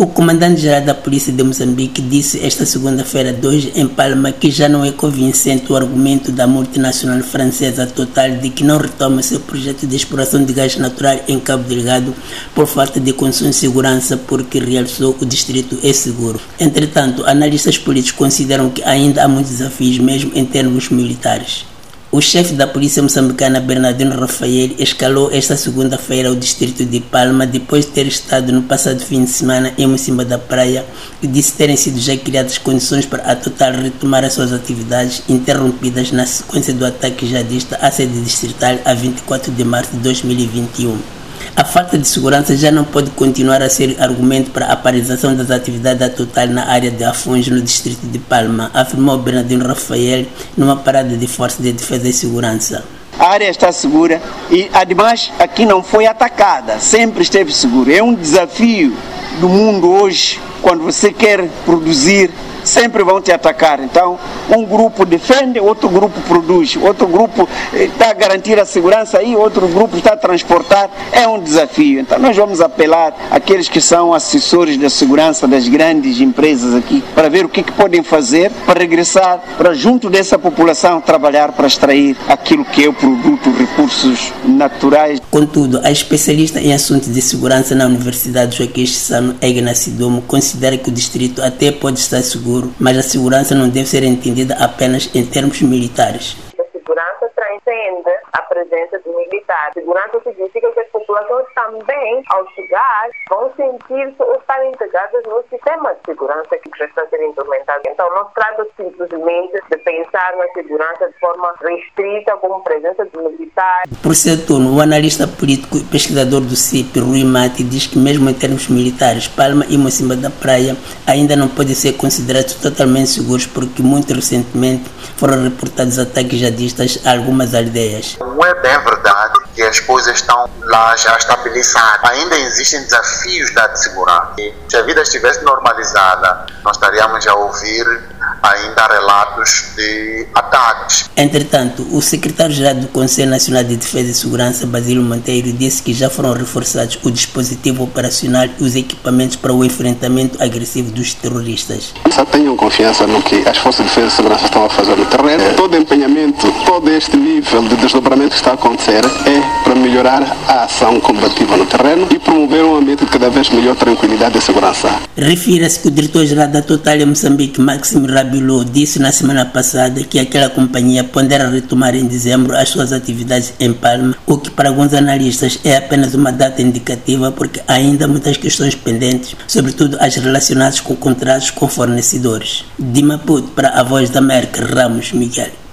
O comandante-geral da Polícia de Moçambique disse esta segunda-feira 2 em Palma que já não é convincente o argumento da multinacional francesa Total de que não retoma seu projeto de exploração de gás natural em Cabo Delgado por falta de condições de segurança, porque realçou o distrito é seguro. Entretanto, analistas políticos consideram que ainda há muitos desafios, mesmo em termos militares. O chefe da polícia moçambicana, Bernardino Rafael, escalou esta segunda-feira o distrito de Palma depois de ter estado no passado fim de semana em cima da praia e disse terem sido já criadas condições para a Total retomar as suas atividades interrompidas na sequência do ataque jihadista à sede distrital a 24 de março de 2021. A falta de segurança já não pode continuar a ser argumento para a paralisação das atividades da Total na área de Afonso, no distrito de Palma, afirmou Bernardino Rafael numa parada de Força de Defesa e Segurança. A área está segura e, ademais, aqui não foi atacada, sempre esteve seguro. É um desafio do mundo hoje, quando você quer produzir sempre vão te atacar. Então, um grupo defende, outro grupo produz, outro grupo está eh, a garantir a segurança e outro grupo está a transportar. É um desafio. Então, nós vamos apelar àqueles que são assessores da segurança das grandes empresas aqui para ver o que, que podem fazer para regressar para junto dessa população trabalhar para extrair aquilo que é o produto, recursos naturais. Contudo, a especialista em assuntos de segurança na Universidade Joaquim Chissano, Egna Sidomo, considera que o distrito até pode estar seguro seguro, mas a segurança não deve ser entendida apenas em termos militares. A segurança transcende a presença do militar. Segurança significa que as populações também, ao chegar, vão sentir-se ou estar integradas no sistema de segurança que já está a ser implementado. Então, não se trata simplesmente de pensar na segurança de forma restrita, como presença de militar. Por seu turno, o analista político e pesquisador do CIP, Rui Mati, diz que mesmo em termos militares, Palma e Mocimba da Praia ainda não podem ser considerados totalmente seguros porque muito recentemente foram reportados ataques jihadistas a algumas aldeias. Não é bem verdade que as coisas estão lá já estabilizadas. Ainda existem desafios da segurança. E se a vida estivesse normalizada, nós estaríamos a ouvir ainda relatos de ataques. Entretanto, o secretário-geral do Conselho Nacional de Defesa e Segurança, Basílio Monteiro, disse que já foram reforçados o dispositivo operacional e os equipamentos para o enfrentamento agressivo dos terroristas. Só tenham confiança no que as forças de defesa e segurança estão a fazer no terreno. É. Todo empenhamento, todo este nível de desdobramento que está a acontecer é para melhorar a ação combativa no terreno e promover um cada vez melhor tranquilidade e segurança. Refira-se que o diretor-geral da Total em Moçambique, Máximo Rabilou, disse na semana passada que aquela companhia pondera retomar em dezembro as suas atividades em Palma, o que para alguns analistas é apenas uma data indicativa porque há ainda muitas questões pendentes, sobretudo as relacionadas com contratos com fornecedores. De Maputo para a Voz da América, Ramos Miguel.